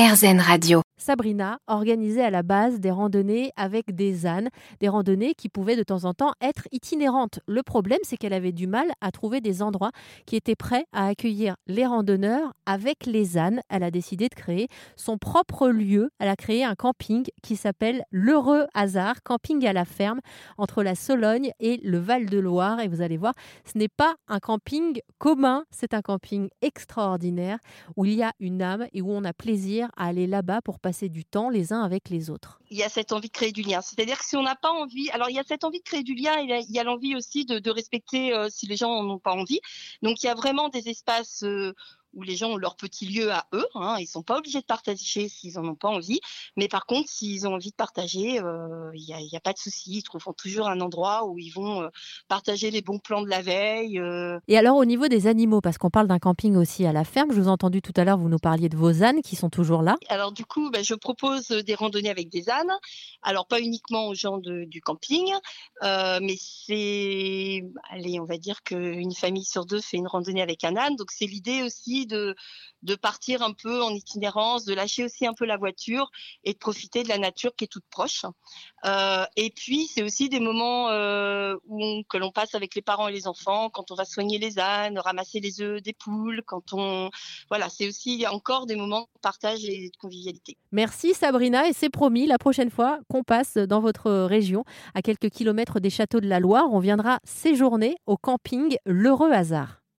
RZN Radio. Sabrina organisait à la base des randonnées avec des ânes, des randonnées qui pouvaient de temps en temps être itinérantes. Le problème, c'est qu'elle avait du mal à trouver des endroits qui étaient prêts à accueillir les randonneurs avec les ânes. Elle a décidé de créer son propre lieu. Elle a créé un camping qui s'appelle l'Heureux Hasard, camping à la ferme entre la Sologne et le Val-de-Loire. Et vous allez voir, ce n'est pas un camping commun, c'est un camping extraordinaire où il y a une âme et où on a plaisir à aller là-bas pour passer du temps les uns avec les autres. Il y a cette envie de créer du lien. C'est-à-dire que si on n'a pas envie, alors il y a cette envie de créer du lien, il y a l'envie aussi de, respecter euh, si les gens n'ont pas envie. Donc il y a vraiment des espaces euh, où les gens ont leur petit lieu à eux. Hein, ils sont pas obligés de partager s'ils en ont pas envie. Mais par contre, s'ils ont envie de partager, euh, il n'y a, pas de souci. Ils trouveront toujours un endroit où ils vont euh, partager les bons plans de la veille. Euh. Et alors, au niveau des animaux, parce qu'on parle d'un camping aussi à la ferme, je vous ai entendu tout à l'heure, vous nous parliez de vos ânes qui sont toujours là. Alors, du coup, ben, je propose des randonnées avec des ânes. Alors, pas uniquement aux gens du camping, mais c'est, allez, on va dire qu'une famille sur deux fait une randonnée avec un âne. Donc, c'est l'idée aussi de, partir un peu en itinérance, de lâcher aussi un peu la voiture et de profiter de la nature qui est toute proche. Euh, et puis, c'est aussi des moments euh, où que l'on passe avec les parents et les enfants, quand on va soigner les ânes, ramasser les œufs des poules, quand on... Voilà, c'est aussi encore des moments de partage et de convivialité. Merci Sabrina, et c'est promis, la prochaine fois qu'on passe dans votre région, à quelques kilomètres des châteaux de la Loire, on viendra séjourner au camping L'Heureux Hasard.